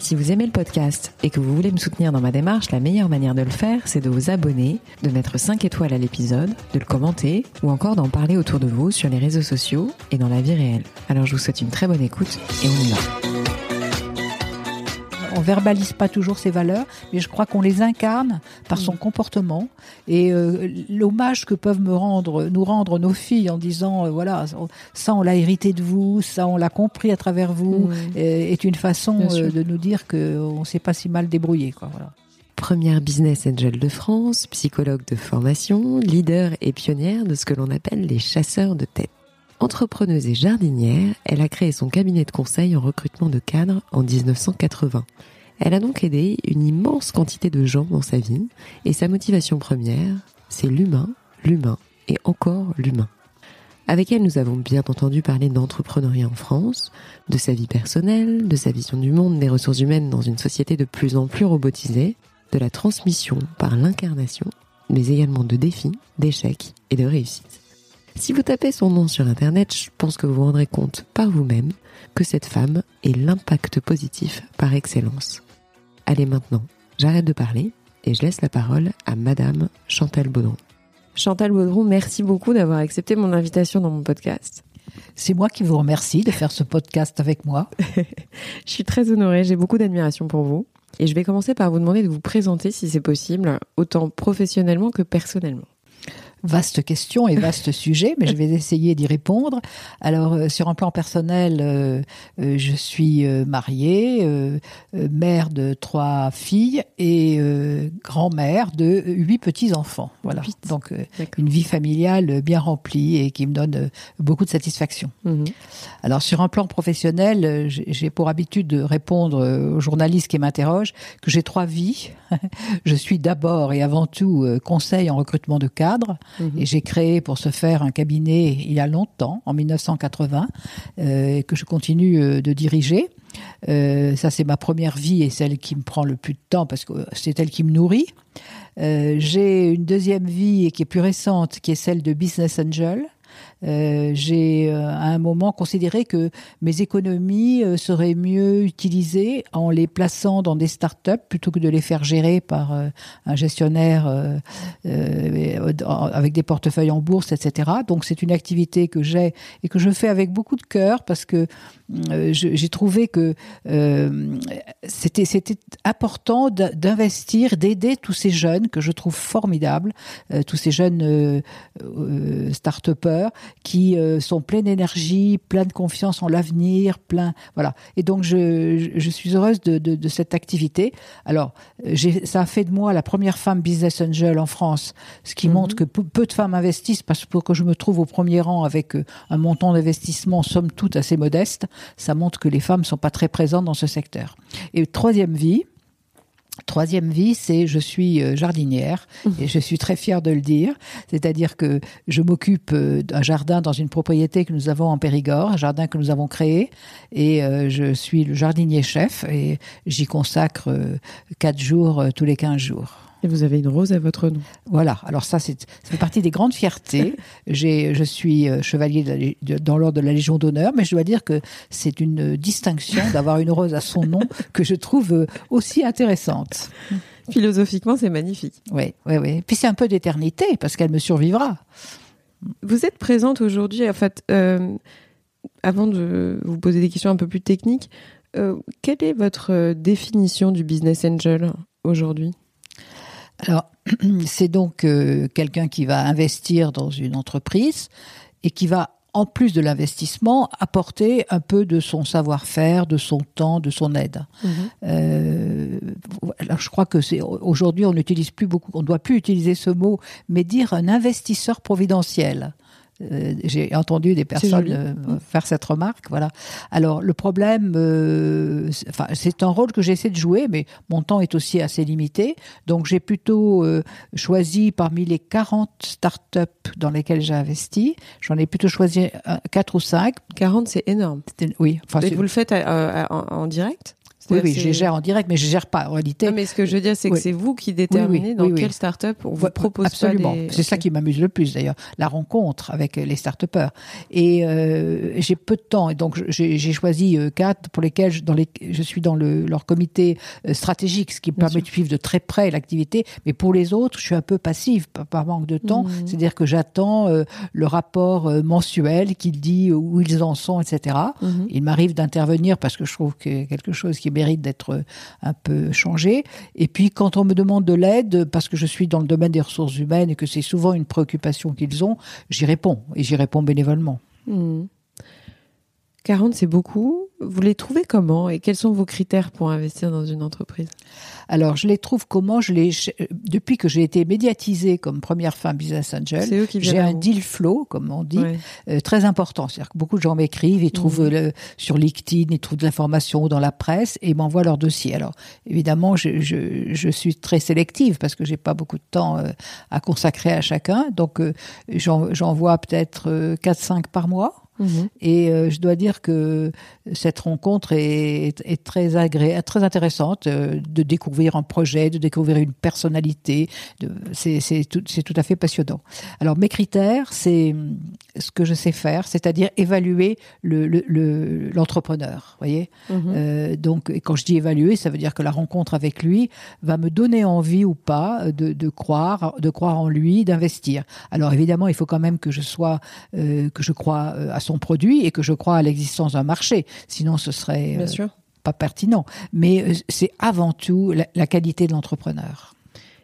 Si vous aimez le podcast et que vous voulez me soutenir dans ma démarche, la meilleure manière de le faire, c'est de vous abonner, de mettre 5 étoiles à l'épisode, de le commenter ou encore d'en parler autour de vous sur les réseaux sociaux et dans la vie réelle. Alors je vous souhaite une très bonne écoute et on y va on verbalise pas toujours ses valeurs, mais je crois qu'on les incarne par son mm. comportement. Et euh, l'hommage que peuvent me rendre, nous rendre nos filles en disant, euh, voilà, ça on l'a hérité de vous, ça on l'a compris à travers vous, mm. est une façon euh, de nous dire qu'on s'est pas si mal débrouillé. Quoi, voilà. Première business angel de France, psychologue de formation, leader et pionnière de ce que l'on appelle les chasseurs de tête. Entrepreneuse et jardinière, elle a créé son cabinet de conseil en recrutement de cadres en 1980. Elle a donc aidé une immense quantité de gens dans sa vie et sa motivation première, c'est l'humain, l'humain et encore l'humain. Avec elle, nous avons bien entendu parler d'entrepreneuriat en France, de sa vie personnelle, de sa vision du monde des ressources humaines dans une société de plus en plus robotisée, de la transmission par l'incarnation, mais également de défis, d'échecs et de réussites. Si vous tapez son nom sur Internet, je pense que vous vous rendrez compte par vous-même que cette femme est l'impact positif par excellence. Allez maintenant, j'arrête de parler et je laisse la parole à Madame Chantal Baudron. Chantal Baudron, merci beaucoup d'avoir accepté mon invitation dans mon podcast. C'est moi qui vous remercie de faire ce podcast avec moi. je suis très honorée, j'ai beaucoup d'admiration pour vous. Et je vais commencer par vous demander de vous présenter si c'est possible, autant professionnellement que personnellement. Vaste question et vaste sujet, mais je vais essayer d'y répondre. Alors, euh, sur un plan personnel, euh, euh, je suis mariée, mère de trois filles et grand-mère de huit petits-enfants. Voilà. Donc, une vie familiale bien remplie et qui me donne beaucoup de satisfaction. Mhm. Alors, sur un plan professionnel, j'ai pour habitude de répondre aux journalistes qui m'interrogent que j'ai trois vies. je suis d'abord et avant tout conseil en recrutement de cadres. Et j'ai créé pour ce faire un cabinet il y a longtemps, en 1980, euh, que je continue euh, de diriger. Euh, ça, c'est ma première vie et celle qui me prend le plus de temps parce que c'est elle qui me nourrit. J'ai une deuxième vie qui est plus récente, qui est celle de Business Angel. Euh, j'ai euh, à un moment considéré que mes économies euh, seraient mieux utilisées en les plaçant dans des startups plutôt que de les faire gérer par un gestionnaire avec des portefeuilles en bourse, etc. Donc c'est une activité que j'ai et que je fais avec beaucoup de cœur parce que j'ai trouvé que c'était c'était important d'investir, d'aider tous ces jeunes que je trouve formidables, tous ces jeunes start-upers qui euh, sont pleins d'énergie, pleins de confiance en l'avenir, plein voilà. Et donc je, je suis heureuse de, de, de cette activité. Alors ça a fait de moi la première femme business angel en France, ce qui mhm. montre que peu de femmes investissent parce que pour que je me trouve au premier rang avec euh, un montant d'investissement somme toute assez modeste, ça montre que les femmes sont pas très présentes dans ce secteur. Et troisième vie, Troisième vie, c'est je suis euh, jardinière et je suis très fière de le dire. C'est-à-dire que je m'occupe euh, d'un jardin dans une propriété que nous avons en Périgord, un jardin que nous avons créé et euh, je suis le jardinier chef et j'y consacre quatre jours tous les quinze jours. Et vous avez une rose à votre nom. Voilà. Alors ça, c'est fait partie des grandes fiertés. J'ai, je suis euh, chevalier dans l'ordre de la Légion d'honneur, mais je dois dire que c'est une distinction d'avoir une rose à son nom que je trouve euh, aussi intéressante. Philosophiquement, c'est magnifique. Oui, oui, oui. Puis c'est un peu d'éternité parce qu'elle me survivra. Vous êtes présente aujourd'hui, en fait, euh, avant de vous poser des questions un peu plus techniques, quelle est votre définition du business angel aujourd'hui? Alors, c'est donc euh, quelqu'un qui va investir dans une entreprise et qui va, en plus de l'investissement, apporter un peu de son savoir-faire, de son temps, de son aide. Mhm. Euh, alors, je crois que c'est aujourd'hui, on n'utilise plus beaucoup, on ne doit plus utiliser ce mot, mais dire un investisseur providentiel Euh, J'ai entendu des personnes euh, faire cette remarque. Voilà. Alors le problème, euh, c'est- enfin c'est un rôle que j'essaie de jouer, mais mon temps est aussi assez limité. Donc j'ai plutôt euh, choisi parmi les 40 startups dans lesquelles j'ai investi, j'en ai plutôt choisi 4 ou 5. 40, c'est énorme. Oui, enfin, Et vous le faites euh, en, en direct? Oui, oui, je les gère en direct, mais je gère pas en réalité. Non, mais ce que je veux dire, c'est que Oui. c'est vous qui déterminez oui, dans oui, quelle start-up on vous propose Absolument. des... C'est ça qui m'amuse le plus d'ailleurs, la rencontre avec les start Et euh, j'ai peu de temps, et donc j'ai choisi euh, quatre pour lesquels je, dans les, je suis dans le, leur comité euh, stratégique, ce qui me Bien permet de suivre de très près l'activité. Mais pour les autres, je suis un peu passive par, manque de temps. Mhm. C'est-à-dire que j'attends euh, le rapport euh, mensuel qui dit où ils en sont, etc. Mhm. Il m'arrive d'intervenir parce que je trouve que quelque chose qui mérite d'être euh, un peu changé. Et puis quand on me demande de l'aide, parce que je suis dans le domaine des ressources humaines et que c'est souvent une préoccupation qu'ils ont, j'y réponds et j'y réponds bénévolement. Mhm. 40, c'est beaucoup. Vous les trouvez comment et quels sont vos critères pour investir dans une entreprise? Alors je les trouve comment? Je les euh, depuis que j'ai été médiatisée comme première femme business angel. J'ai un deal flow, comme on dit, Ouais. euh, très important. C'est-à-dire que beaucoup de gens m'écrivent, ils trouvent Mhm. le- sur LinkedIn, ils trouvent de l'information dans la presse et m'envoient leur dossier. Alors, évidemment, je, je, je suis très sélective parce que j'ai pas beaucoup de temps euh, à consacrer à chacun. Donc, euh, j'en- j'envoie peut-être euh, 4-5 par mois. Mhm. Et euh, je dois dire que cette rencontre est, est très agréable, très intéressante euh, de découvrir un projet, de découvrir une personnalité. C'est tout, à fait passionnant. Alors mes critères, c'est ce que je sais faire, c'est-à-dire évaluer le- le- le- l'entrepreneur. voyez. Mhm. Euh, donc, quand je dis évaluer, ça veut dire que la rencontre avec lui va me donner envie ou pas de, de croire, de croire en lui, d'investir. Alors évidemment, il faut quand même que je sois, que je crois à son produit et que je crois à l'existence d'un marché. Sinon, ce serait Bien euh, sûr. pas pertinent. Mais euh, c'est avant tout la, la qualité de l'entrepreneur.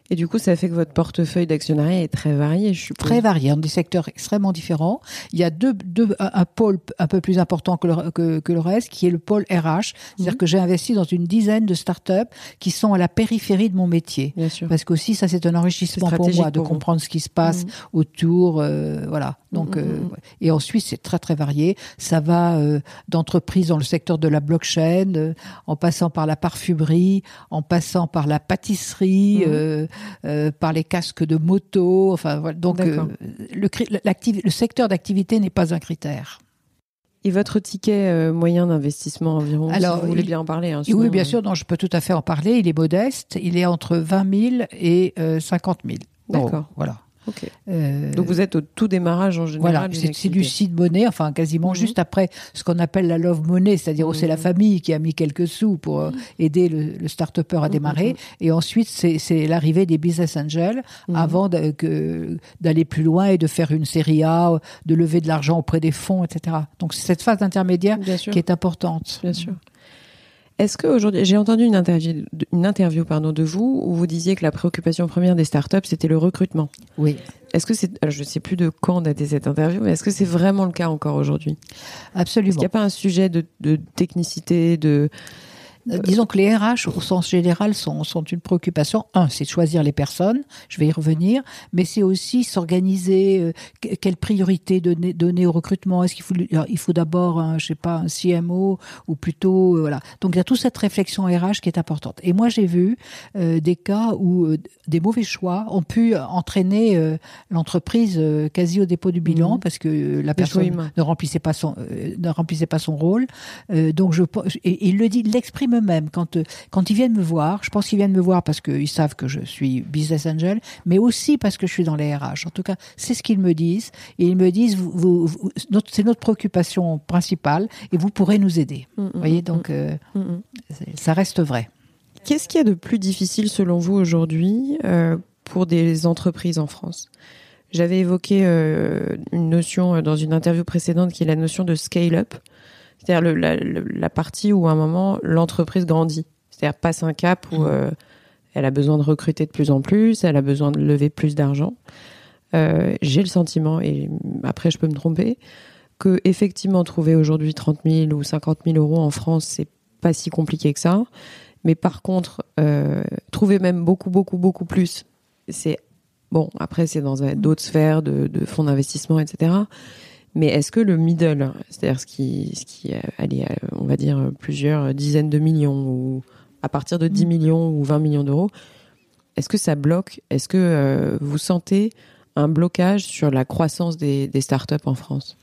Et du coup, ça fait que votre portefeuille d'actionnariat est très varié, je suppose. Très varié, dans des secteurs extrêmement différents. Il y a deux, deux, un, un pôle un peu plus important que le, que, que le reste, qui est le pôle RH. C'est-à-dire Mhm. que j'ai investi dans une dizaine de startups qui sont à la périphérie de mon métier. Bien sûr. Parce qu'aussi, ça, c'est un enrichissement pour moi de pour vous. comprendre ce qui se passe Mhm. autour. euh, voilà. Donc, Mhm, euh, et ensuite, c'est très très varié. Ça va euh, d'entreprises dans le secteur de la blockchain, euh, en passant par la parfumerie, en passant par la pâtisserie, euh, par les casques de moto. Enfin, voilà. Donc, le, secteur d'activité n'est pas un critère. Et votre ticket moyen d'investissement environ Alors, si vous voulez bien en parler. hein, oui, bien sûr, non, je peux tout à fait en parler. Il est modeste. Il est entre 20 000 et euh, 50 000. euros. D'accord. Voilà. Euh, Donc vous êtes au tout démarrage en général. Voilà, c'est du seed money, enfin quasiment Mhm. juste après ce qu'on appelle la love money, c'est-à-dire où c'est la Mhm. famille qui a mis quelques sous pour euh, aider le, le start-upper à démarrer. Mhm. Et ensuite, c'est l'arrivée des business angels Mhm. avant d'aller plus loin et de faire une série A, de lever de l'argent auprès des fonds, etc. Donc c'est cette phase intermédiaire qui est importante. Bien sûr. Est-ce qu'aujourd'hui, j'ai entendu une interview, une interview pardon, de vous où vous disiez que la préoccupation première des startups, c'était le recrutement. Oui, Est-ce que c'est, alors, je ne sais plus de quand datait cette interview, mais est-ce que c'est vraiment le cas encore aujourd'hui? Est-ce absolument. qu'il n'y a pas un sujet de, de technicité, de Disons que les RH, au sens général, sont, sont une préoccupation. Un, c'est de choisir les personnes, je vais y revenir, mais c'est aussi s'organiser, euh, que- quelle priorité donner, donner au recrutement. Est-ce qu'il faut, il d'abord, un, je sais pas, un CMO ou plutôt, euh, voilà. Donc il y a toute cette réflexion RH qui est importante. Et moi, j'ai vu euh, des cas où euh, des mauvais choix ont pu entraîner euh, l'entreprise euh, quasi au dépôt du bilan Mhm. parce que euh, la personne ne remplissait pas son euh, ne remplissait pas son rôle. Euh, donc je et, et il le dit, il l'exprime eux-mêmes quand euh, quand ils viennent me voir. Je pense qu'ils viennent me voir parce qu'ils savent que je suis business angel, mais aussi parce que je suis dans les RH. En tout cas, c'est ce qu'ils me disent et ils me disent vous, vous- vous- notre- c'est notre préoccupation principale et vous pourrez nous aider. Mm, mm, Vous voyez mm, donc euh, ça reste vrai. Qu'est-ce qu'il y a de plus difficile selon vous aujourd'hui euh, pour des entreprises en France? J'avais évoqué euh, une notion dans une interview précédente qui est la notion de scale-up, c'est-à-dire la, partie où à un moment l'entreprise grandit, c'est-à-dire passe un cap où euh, elle a besoin de recruter de plus en plus, elle a besoin de lever plus d'argent. Euh, J'ai le sentiment, et après je peux me tromper, que effectivement trouver aujourd'hui 30 000 ou 50 000 euros en France, c'est pas si compliqué que ça. Mais par contre, euh, trouver même beaucoup, beaucoup, beaucoup plus, c'est Bon, après, c'est dans d'autres sphères de, fonds d'investissement, etc. Mais est-ce que le middle, c'est-à-dire ce qui, ce qui, allez, on va dire plusieurs dizaines de millions ou à partir de 10 mm. millions ou 20 millions d'euros, est-ce que ça bloque? Est-ce que vous sentez un blocage sur la croissance des, des startups en France?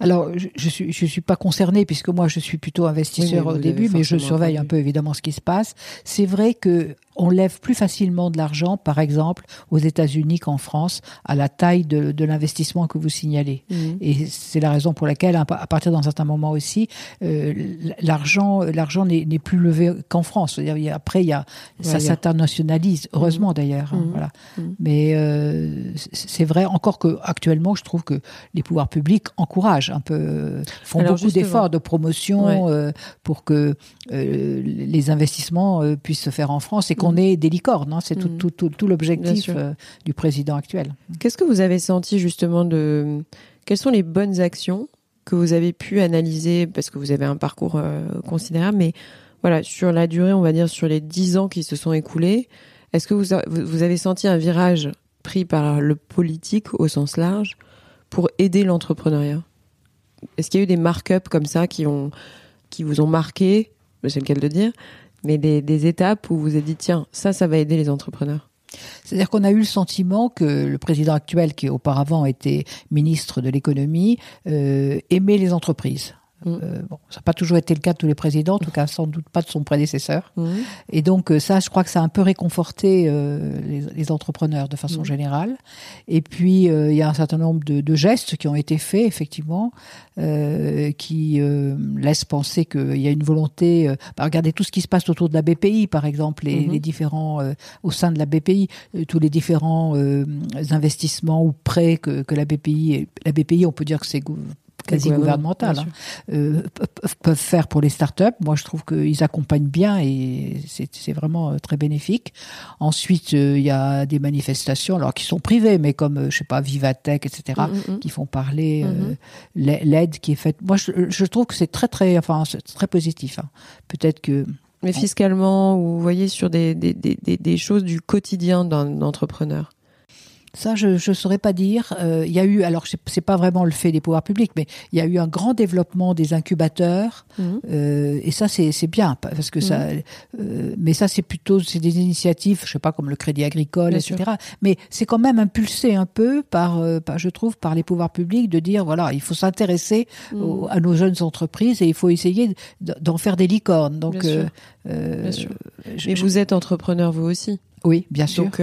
Alors, je, je suis je suis pas concernée puisque moi je suis plutôt investisseur au début, mais je surveille un peu évidemment ce qui se passe. C'est vrai que on lève plus facilement de l'argent, par exemple, aux États-Unis qu'en France, à la taille de, de l'investissement que vous signalez. Mmh. Et c'est la raison pour laquelle, à partir d'un certain moment aussi, euh, l'argent, l'argent n'est plus levé qu'en France. -dire, après, il y a, ça s'internationalise, heureusement mmh. d'ailleurs. Hein, mmh. voilà. Mais euh, c'est vrai encore que actuellement, je trouve que les pouvoirs publics encouragent un peu, font beaucoup d'efforts de promotion euh, pour que euh, les investissements euh, puissent se faire en France et qu'on mm. ait des licornes. Hein. C'est mm. tout, tout, tout, l'objectif euh, du président actuel. Qu'est-ce que vous avez senti justement de... Quelles sont les bonnes actions que vous avez pu analyser parce que vous avez un parcours considérable, mais voilà, sur la durée, on va dire sur les dix ans qui se sont écoulés, est-ce que vous, vous avez senti un virage pris par le politique au sens large pour aider l'entrepreneuriat? Est-ce qu'il y a eu des mark-ups comme ça qui ont qui vous ont marqué? C'est le cas de dire, mais des, étapes où vous avez dit, tiens, ça, ça va aider les entrepreneurs c'est-à-dire qu'on a eu le sentiment que le président actuel, qui auparavant était ministre de l'économie, euh, aimait les entreprises. Mm. Euh, bon, ça n'a pas toujours été le cas de tous les présidents, en tout cas sans doute pas de son prédécesseur. Mm. Et donc euh, ça, je crois que ça a un peu réconforté euh, les, les, entrepreneurs de façon mm. générale. Et puis euh, il y a un certain nombre de, de, gestes qui ont été faits effectivement, qui laissent penser qu'il y a une volonté. Bah, regardez tout ce qui se passe autour de la BPI, par exemple, les, mm-hmm. les différents au sein de la BPI, tous les différents investissements ou prêts que, que la BPI, la BPI, on peut dire que c'est quasi gouvernementales hein, euh, peuvent faire pour les startups. Moi, je trouve qu'ils accompagnent bien et c'est vraiment euh, très bénéfique. Ensuite, euh, il y a des manifestations, alors qui sont privées, mais comme je sais pas Vivatech, etc., mm, mm, mm. qui font parler l'aide qui est faite. Moi, je, trouve que c'est très très, enfin, très positif. Hein. Peut-être que mais fiscalement, ou vous voyez sur des, des, des, des choses du quotidien d'un entrepreneur. Ça, je ne saurais pas dire. Euh, il y a eu, alors c'est pas vraiment le fait des pouvoirs publics, mais il y a eu un grand développement des incubateurs, mhm. euh, et ça c'est bien parce que ça. Mhm. Euh, mais ça c'est plutôt c'est des initiatives, je sais pas comme le Crédit Agricole, etc. Mais c'est quand même impulsé un peu par, par, je trouve, par les pouvoirs publics de dire voilà, il faut s'intéresser mhm. à nos jeunes entreprises et il faut essayer d'en faire des licornes. Donc, bien sûr. mais vous êtes entrepreneur vous aussi. Oui, bien sûr. Donc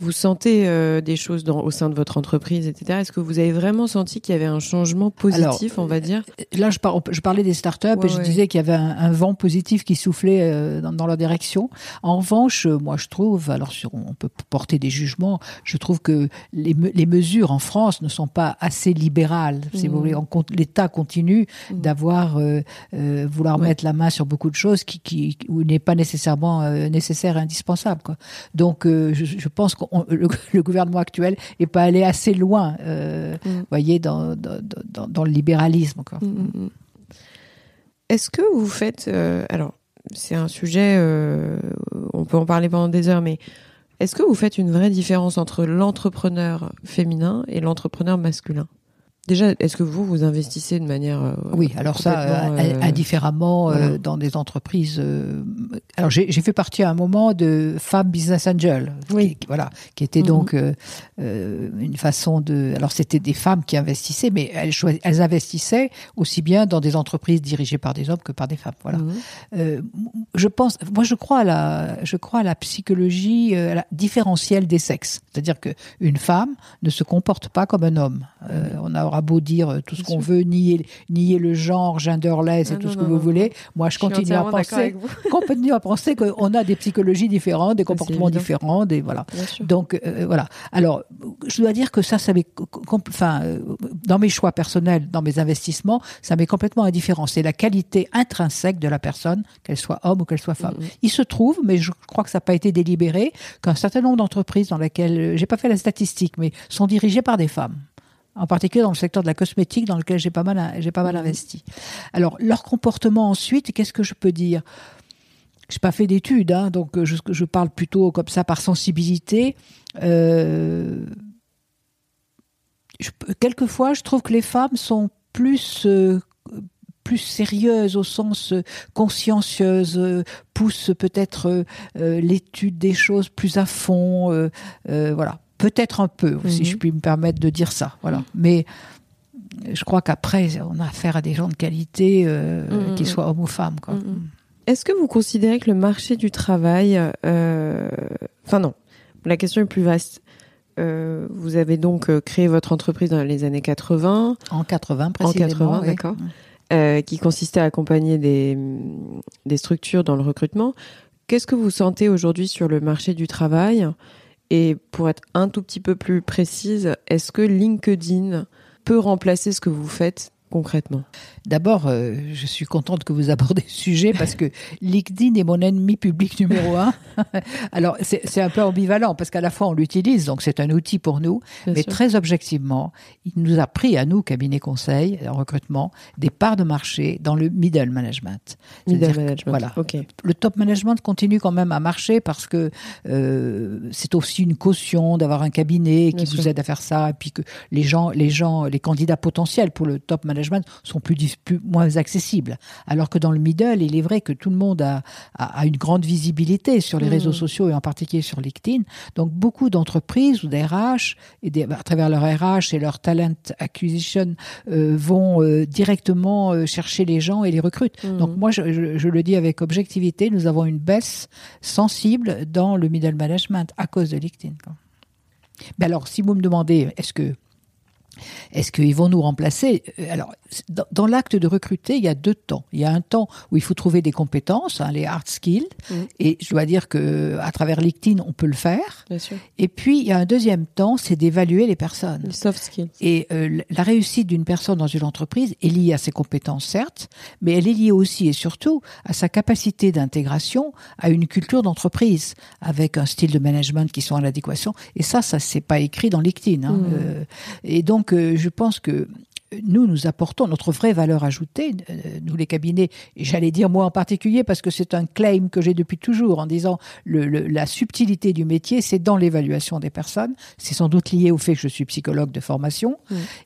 vous sentez euh, des choses dans, au sein de votre entreprise, etc. Est-ce que vous avez vraiment senti qu'il y avait un changement positif, on va dire? euh, Là, je, je, parlais des startups et je disais qu'il y avait un, vent positif qui soufflait euh, dans, dans, leur direction. En revanche, moi, je trouve, alors on peut porter des jugements, je trouve que les, les mesures en France ne sont pas assez libérales. Si vous mmh. voulez, l'État continue mmh. d'avoir vouloir mettre la main sur beaucoup de choses qui, qui n'est pas nécessairement nécessaire et indispensable. Quoi. Donc, je, je pense qu'on le, gouvernement actuel n'est pas allé assez loin, euh, mm. voyez, dans, dans, le libéralisme. Mm, mm, Est-ce que vous faites, euh, alors c'est un sujet, euh, on peut en parler pendant des heures, mais est-ce que vous faites une vraie différence entre l'entrepreneur féminin et l'entrepreneur masculin? Déjà, est-ce que vous, vous investissez de manière... Euh, oui, alors ça, euh, euh, indifféremment dans des entreprises. alors j'ai fait partie à un moment de Femmes Business Angel, oui. qui, voilà, qui était mhm. donc une façon de... Alors c'était des femmes qui investissaient, mais elles, elles investissaient aussi bien dans des entreprises dirigées par des hommes que par des femmes. Voilà. Mhm. je pense, moi je crois à la, je crois à la psychologie la différentielle des sexes, c'est-à-dire que une femme ne se comporte pas comme un homme. on a aura beau dire euh, tout ce qu'on veut, nier, nier le genre, genderless et tout ce que vous voulez. Moi, je, continue à penser, continue à penser qu'on a des psychologies différentes, des comportements différents, des voilà. Donc euh, voilà. Alors, je dois dire que ça, ça m'est, enfin, euh, dans mes choix personnels, dans mes investissements, ça m'est complètement indifférent. C'est la qualité intrinsèque de la personne, qu'elle soit homme ou qu'elle soit femme. Mm-hmm. Il se trouve, mais je crois que ça n'a pas été délibéré, qu'un certain nombre d'entreprises dans lesquelles, j'ai pas fait la statistique, mais sont dirigées par des femmes en particulier dans le secteur de la cosmétique dans lequel j'ai pas mal j'ai pas mal investi. Alors leur comportement ensuite, qu'est-ce que je peux dire? J'ai pas fait d'études, hein, donc je, je, parle plutôt comme ça par sensibilité. Euh, je, quelquefois, je trouve que les femmes sont plus euh, plus sérieuses au sens consciencieuse, euh, poussent peut-être l'étude des choses plus à fond, voilà. Peut-être un peu, si mhm. je puis me permettre de dire ça, voilà. Mhm. Mais je crois qu'après, on a affaire à des gens de qualité, mhm. qu'ils soient hommes ou femmes, quoi. Est-ce que vous considérez que le marché du travail, euh, enfin non, la question est plus vaste. Euh, vous avez donc euh, créé votre entreprise dans les années 80. En 80, précisément. En 80, d'accord. Qui consistait à accompagner des, des structures dans le recrutement. Qu'est-ce que vous sentez aujourd'hui sur le marché du travail? Et pour être un tout petit peu plus précise, est-ce que LinkedIn peut remplacer ce que vous faites concrètement D'abord, euh, je suis contente que vous abordez ce sujet parce que LinkedIn est mon ennemi public numéro un. Alors, c'est un peu ambivalent parce qu'à la fois on l'utilise, donc c'est un outil pour nous, mais très objectivement, il nous a pris à nous, cabinet conseil en recrutement, des parts de marché dans le middle management. Middle management. voilà. Le top management continue quand même à marcher parce que euh, c'est aussi une caution d'avoir un cabinet qui vous aide à faire ça et puis que les gens, les gens, les candidats potentiels pour le top management sont plus, plus, moins accessibles. Alors que dans le middle, il est vrai que tout le monde a, a, une grande visibilité sur les mmh. réseaux sociaux et en particulier sur LinkedIn. Donc beaucoup d'entreprises ou des RH, et des, à travers leur RH et leur talent acquisition, euh, vont euh, directement euh, chercher les gens et les recrutent. Mmh. Donc moi, je, je, le dis avec objectivité, nous avons une baisse sensible dans le middle management à cause de LinkedIn. Mais alors, si vous me demandez, est-ce que est-ce qu'ils vont nous remplacer? Euh, Alors, dans, l'acte de recruter, il y a deux temps. Il y a un temps où il faut trouver des compétences, hein, les hard skills, mmh. et je dois dire que à travers LinkedIn, on peut le faire. Bien sûr. Et puis, il y a un deuxième temps, c'est d'évaluer les personnes. Les soft skills. Et euh, la réussite d'une personne dans une entreprise est liée à ses compétences, certes, mais elle est liée aussi et surtout à sa capacité d'intégration à une culture d'entreprise, avec un style de management qui soit en adéquation. Et ça, ça c'est pas écrit dans LinkedIn. Hein. Mmh. Euh, et donc donc, je pense que nous, nous apportons notre vraie valeur ajoutée, euh, nous les cabinets, et j'allais dire moi en particulier, parce que c'est un claim que j'ai depuis toujours en disant le, la subtilité du métier, c'est dans l'évaluation des personnes. C'est sans doute lié au fait que je suis psychologue de formation.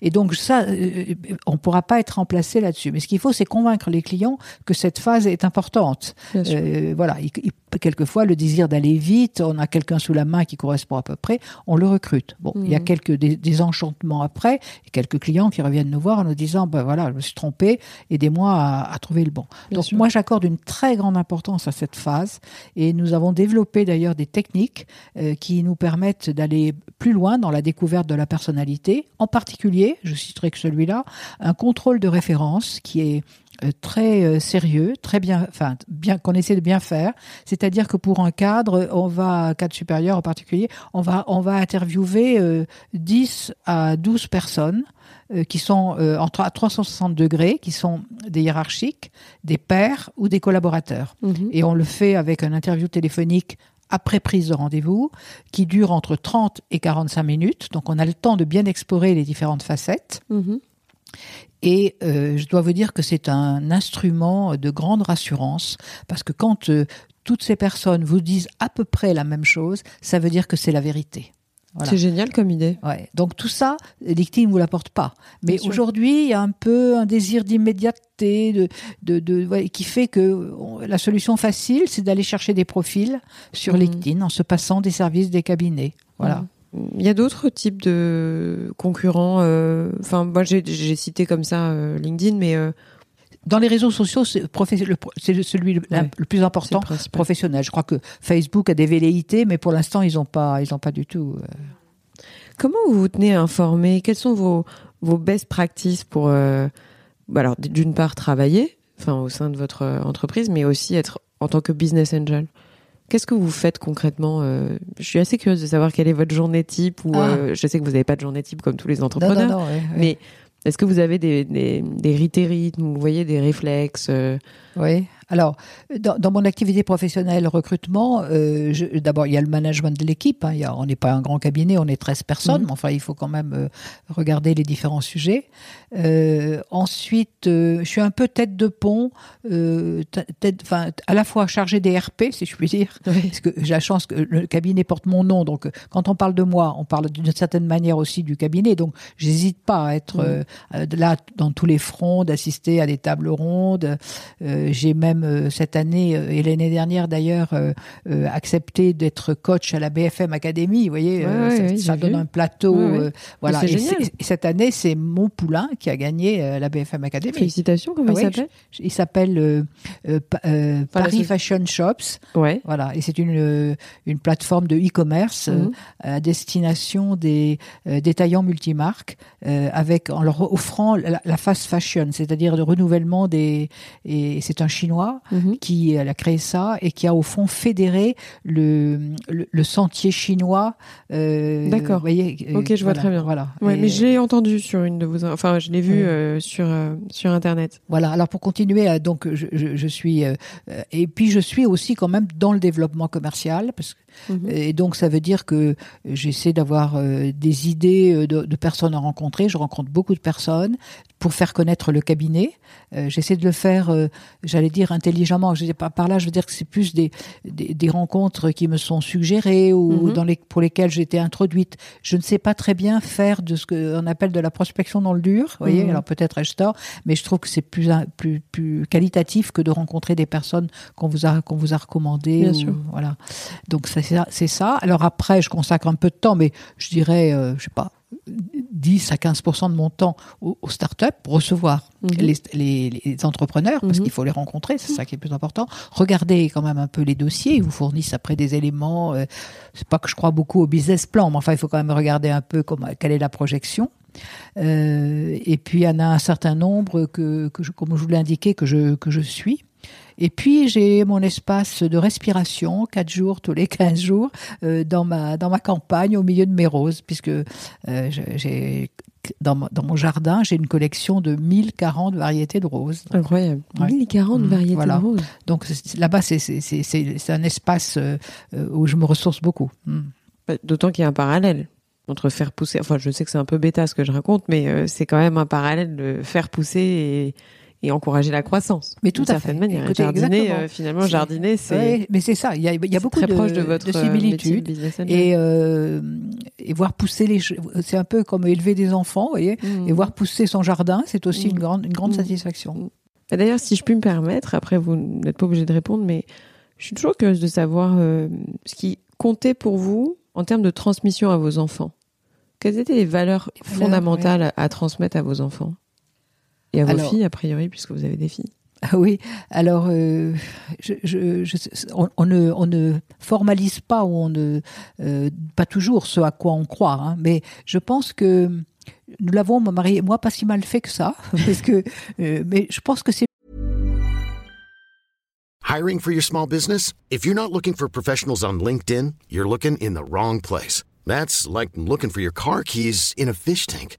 Et donc ça, euh, on ne pourra pas être remplacé là-dessus. Mais ce qu'il faut, c'est convaincre les clients que cette phase est importante. Euh, voilà, quelquefois le désir d'aller vite, on a quelqu'un sous la main qui correspond à peu près, on le recrute. Bon, il y a quelques désenchantements après, et quelques clients qui reviennent nous voir en nous disant, ben voilà, je me suis trompé, aidez-moi à, trouver le bon. Donc moi, j'accorde une très grande importance à cette phase et nous avons développé d'ailleurs des techniques euh, qui nous permettent d'aller plus loin dans la découverte de la personnalité. En particulier, je citerai que celui-là, un contrôle de référence qui est très euh, sérieux, très bien, enfin bien qu'on essaie de bien faire. C'est-à-dire que pour un cadre, on va cadre supérieur en particulier, on va on va interviewer 10 à 12 personnes euh, qui sont euh, entre à 360 degrés, qui sont des hiérarchiques, des pairs ou des collaborateurs. Mhm. Et on le fait avec un interview téléphonique après prise de rendez-vous, qui dure entre 30 et 45 minutes. Donc on a le temps de bien explorer les différentes facettes. Mhm. Et euh, je dois vous dire que c'est un instrument de grande rassurance, parce que quand toutes ces personnes vous disent à peu près la même chose, ça veut dire que c'est la vérité. C'est génial comme idée. Ouais. Donc tout ça, LinkedIn ne vous l'apporte pas. Mais aujourd'hui, il y a un peu un désir d'immédiateté de, de, qui fait que la solution facile, c'est d'aller chercher des profils sur mhm. LinkedIn en se passant des services des cabinets. Voilà. Il y a d'autres types de concurrents. Euh, enfin, moi, j'ai cité comme ça euh, LinkedIn, mais euh, dans les réseaux sociaux, c'est celui le, plus important, professionnel. Je crois que Facebook a des velléités, mais pour l'instant, ils n'ont pas, ils ont pas du tout. Euh. Comment vous vous tenez informé? Quelles sont vos, vos best practices pour, euh, bah alors d'une part travailler, enfin au sein de votre entreprise, mais aussi être en tant que business angel? Qu'est-ce que vous faites concrètement Je suis assez curieuse de savoir quelle est votre journée type. Ou ah. je sais que vous n'avez pas de journée type comme tous les entrepreneurs, non, non, mais est-ce que vous avez des, des, des rythmes, vous voyez, des réflexes Oui. Alors, dans, dans, mon activité professionnelle, recrutement, euh, d'abord, il y a le management de l'équipe. Hein, on n'est pas un grand cabinet, on est 13 personnes, mmh. mais enfin, il faut quand même euh, regarder les différents sujets. Euh, ensuite, je suis un peu tête de pont, tête, à la fois chargée des RP, si je puis dire, parce que j'ai la chance que le cabinet porte mon nom. Donc, quand on parle de moi, on parle d'une certaine manière aussi du cabinet. Donc, j'hésite pas à être mmh. là dans tous les fronts, d'assister à des tables rondes. j'ai même euh, cette année euh, et l'année dernière d'ailleurs euh, accepté d'être coach à la BFM Academy. Vous voyez, ça, donne un plateau. voilà. Et, cette année, c'est mon poulain qui a gagné la BFM Academy. Félicitations. Comment il s'appelle? Il s'appelle Paris Fashion Shops. Ouais. Voilà. Et c'est une une plateforme de e-commerce mhm. à destination des détaillants multimarques avec en leur offrant la, la fast fashion, c'est-à-dire le renouvellement des et c'est un chinois Mhm. qui a créé ça et qui a au fond fédéré le, le, sentier chinois. Euh, D'accord. Euh, ok, je vois très bien. Voilà. Ouais, mais je l'ai entendu sur une de vos, enfin, je l'ai vu euh, sur sur internet. Voilà. Alors pour continuer, donc je, je, je suis et puis je suis aussi quand même dans le développement commercial parce que Mhm. Et donc, ça veut dire que j'essaie d'avoir euh, des idées euh, de, personnes à rencontrer. Je rencontre beaucoup de personnes pour faire connaître le cabinet. Euh, j'essaie de le faire, j'allais dire intelligemment. Je pas par là, je veux dire que c'est plus des, des, rencontres qui me sont suggérées ou mhm. dans les, pour lesquelles j'ai été introduite. Je ne sais pas très bien faire de ce qu'on appelle de la prospection dans le dur. Vous voyez, mhm. alors peut-être ai-je tort, mais je trouve que c'est plus, plus, plus qualitatif que de rencontrer des personnes qu'on vous a qu'on vous a recommandées. Bien sûr. Voilà. Donc ça c'est ça. Alors après, je consacre un peu de temps, mais je dirais, euh, je sais pas, 10 à 15% de mon temps aux, startups pour recevoir mhm. les, entrepreneurs, parce mhm. qu'il faut les rencontrer, c'est ça qui est le plus important. Regardez quand même un peu les dossiers, ils vous fournissent après des éléments. Euh, c'est pas que je crois beaucoup au business plan, mais enfin, il faut quand même regarder un peu comment, quelle est la projection. Euh, et puis, il y en a un certain nombre que, que je, comme je vous l'ai indiqué, que je, que je suis. Et puis j'ai mon espace de respiration, quatre jours tous les 15 jours, euh, dans, ma, dans ma campagne, au milieu de mes roses, puisque euh, j'ai dans, dans, mon jardin, j'ai une collection de 1040 variétés de roses. Incroyable. 1040 mmh, variétés de roses. Donc là-bas, c'est un espace euh, où je me ressource beaucoup. Mmh. Bah, d'autant qu'il y a un parallèle entre faire pousser. Enfin, je sais que c'est un peu bêta ce que je raconte, mais c'est quand même un parallèle de faire pousser et et encourager la croissance. Mais tout à fait. manière. jardiner, euh, finalement, jardiner, c'est. mais c'est ça. Il y a, il y a beaucoup très de, proche de, votre euh, similitudes et euh, et voir pousser les. C'est un peu comme élever des enfants, vous voyez, mmh. et voir pousser son jardin, c'est aussi mmh. une grande une grande mmh. satisfaction. D'ailleurs, si je puis me permettre, après vous n'êtes pas obligé de répondre, mais je suis toujours curieuse de savoir ce qui comptait pour vous en termes de transmission à vos enfants. Quelles étaient les valeurs, fondamentales à transmettre à vos enfants? Et à vos filles, a priori, puisque vous avez des filles. Ah oui, alors euh, je, je, je, on, ne, on ne formalise pas ou on ne euh, pas toujours ce à quoi on croit, hein, mais je pense que nous l'avons, mon mari et moi, pas si mal fait que ça, parce que euh, mais je pense que c'est Hiring for your small business? If you're not looking for professionals on LinkedIn, you're looking in the wrong place. That's like looking for your car keys in a fish tank.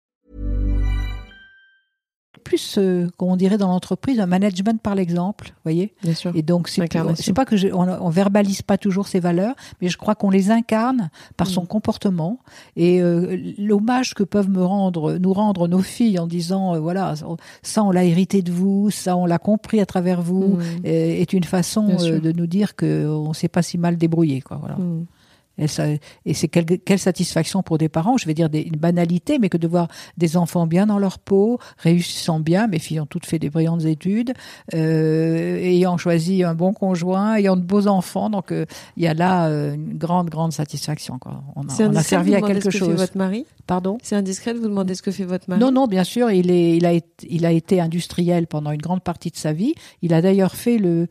Plus, euh, comme on dirait dans l'entreprise, un management par l'exemple, voyez Bien sûr. Et donc, c'est pas que je, on, verbalise pas toujours ces valeurs, mais je crois qu'on les incarne par son mm. comportement. Et euh, l'hommage que peuvent me rendre, nous rendre nos filles en disant, euh, voilà, ça on l'a hérité de vous, ça on l'a compris à travers vous, mm. est une façon de nous dire qu'on s'est pas si mal débrouillé, quoi. Voilà. Mm. Et, c'est quelle, satisfaction pour des parents, je vais dire des, une banalité, mais que de voir des enfants bien dans leur peau, réussissant bien, mes filles ont toutes fait des brillantes études, euh, ayant choisi un bon conjoint, ayant de beaux enfants, donc euh, il y a là euh, une grande, grande satisfaction. Quoi. On a, servi à quelque chose. Fait votre mari? Pardon? C'est indiscret de vous demander ce que fait votre mari? Non, non, bien sûr, il, est, il, a, été, il a été industriel pendant une grande partie de sa vie. Il a d'ailleurs fait le,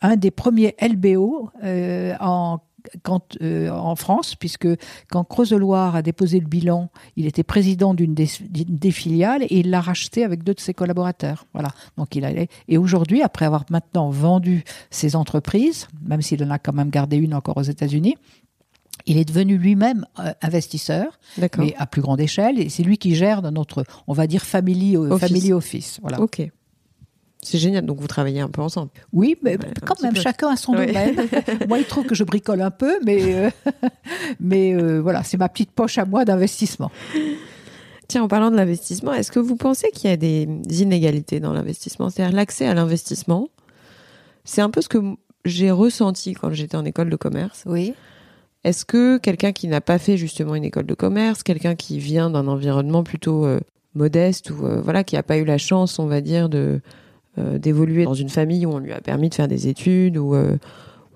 un des premiers LBO en quand euh, en France, puisque quand Creuse-Loire a déposé le bilan, il était président d'une des, filiales et il l'a racheté avec deux de ses collaborateurs. Voilà. Donc il allait. Et aujourd'hui, après avoir maintenant vendu ses entreprises, même s'il en a quand même gardé une encore aux États-Unis, il est devenu lui-même euh, investisseur, mais à plus grande échelle, et c'est lui qui gère notre, on va dire, family, euh, Office. family office. Voilà. Ok. C'est génial. Donc vous travaillez un peu ensemble. Oui, mais Ouais, quand même, chacun a son Ouais. domaine. Moi, il trouve que je bricole un peu, mais, euh, mais euh, voilà, c'est ma petite poche à moi d'investissement. Tiens, en parlant de l'investissement, est-ce que vous pensez qu'il y a des inégalités dans l'investissement? C'est-à-dire l'accès à l'investissement, c'est un peu ce que j'ai ressenti quand j'étais en école de commerce. Oui. Est-ce que quelqu'un qui n'a pas fait justement une école de commerce, quelqu'un qui vient d'un environnement plutôt euh, modeste ou euh, voilà qui n'a pas eu la chance, on va dire, de d'évoluer dans une famille où on lui a permis de faire des études ou euh,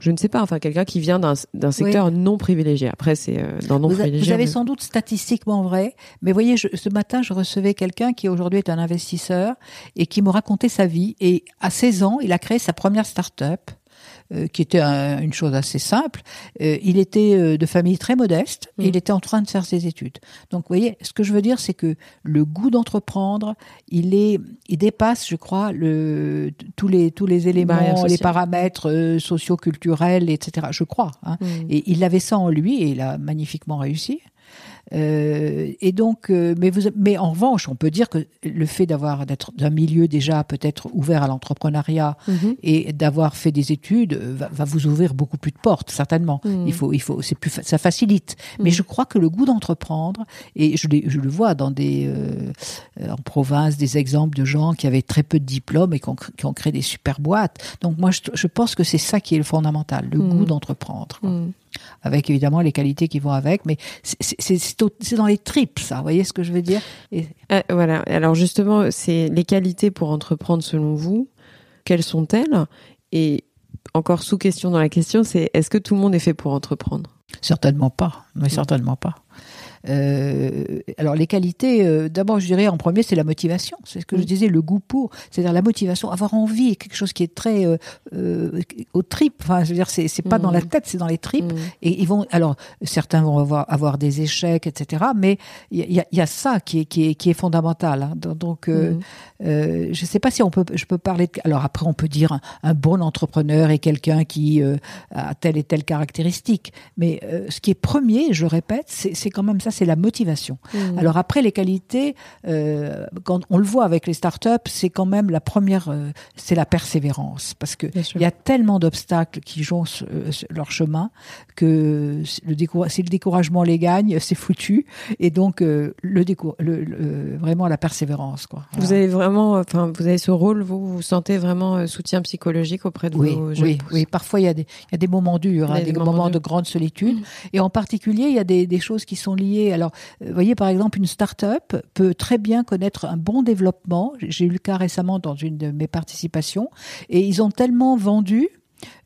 je ne sais pas, enfin quelqu'un qui vient d'un d'un secteur non privilégié. Après, c'est euh, dans non Vous, a- privilégié. vous avez mais- sans doute statistiquement vrai, mais voyez, je- ce matin, je recevais quelqu'un qui aujourd'hui est un investisseur et qui me racontait sa vie. Et à 16 ans, il a créé sa première start-up. Euh, qui était un- une chose assez simple. Euh, il était euh, de famille très modeste et Mm. il était en train de faire ses études. Donc, vous voyez, ce que je veux dire, c'est que le goût d'entreprendre, il est, il dépasse, je crois, le, tous les tous les éléments, les paramètres euh, socio-culturels, etc. Je crois. Hein. Mm. Et il avait ça en lui et il a magnifiquement réussi. Euh, et donc, euh, mais, vous, mais en revanche, on peut dire que le fait d'avoir d'être d'un milieu déjà peut-être ouvert à l'entrepreneuriat Mhm. et d'avoir fait des études euh, va, va vous ouvrir beaucoup plus de portes, certainement. Mhm. Il faut, il faut, c'est plus, ça facilite. Mais Mhm. je crois que le goût d'entreprendre, et je, je le vois dans des, euh, en province, des exemples de gens qui avaient très peu de diplômes et qui ont, qui ont créé des super boîtes. Donc moi, je, je pense que c'est ça qui est le fondamental, le goût d'entreprendre. Avec évidemment les qualités qui vont avec, mais c'est- dans les tripes, ça. Vous voyez ce que je veux dire? Et- Euh, voilà. Alors justement, c'est les qualités pour entreprendre selon vous. Quelles sont-elles? Et encore sous question dans la question, c'est est-ce que tout le monde est fait pour entreprendre? Certainement pas, mais certainement pas. Euh, alors les qualités, euh, d'abord je dirais en premier c'est la motivation, c'est ce que je Mm. disais, le goût pour, c'est-à-dire la motivation, avoir envie, quelque chose qui est très euh, euh, aux tripes. Enfin, je veux dire, c'est c'est pas Mm. dans la tête, c'est dans les tripes. Mm. Et ils vont, alors certains vont avoir, avoir des échecs, etc. Mais il y y a ça qui est, qui est, qui est fondamental. hein. Donc, euh, Mm. euh, je sais pas si on peut, je peux parler. De, alors après, on peut dire un, un bon entrepreneur et quelqu'un qui euh, a telle et telle caractéristique. Mais euh, ce qui est premier, je le répète, c'est c'est quand même ça, c'est la motivation. Mm. Alors après, les qualités, euh, quand on le voit avec les startups, c'est quand même la première, euh, c'est la persévérance, parce que il y a tellement d'obstacles qui jonchent euh, leur chemin que le si le découragement les gagne, c'est foutu. Et donc euh, le, le, le- vraiment la persévérance, quoi. Vous avez vraiment, enfin, vous avez ce rôle, vous, vous sentez vraiment soutien psychologique auprès de Oui, vos jeunes oui, oui. Parfois, il y a des, il y a des moments durs, hein, des, des moments, moments de grande solitude. Et en particulier, il y a des, des choses qui sont liées. Alors, euh, vous voyez, par exemple, une start-up peut très bien connaître un bon développement. J'ai eu le cas récemment dans une de mes participations. Et ils ont tellement vendu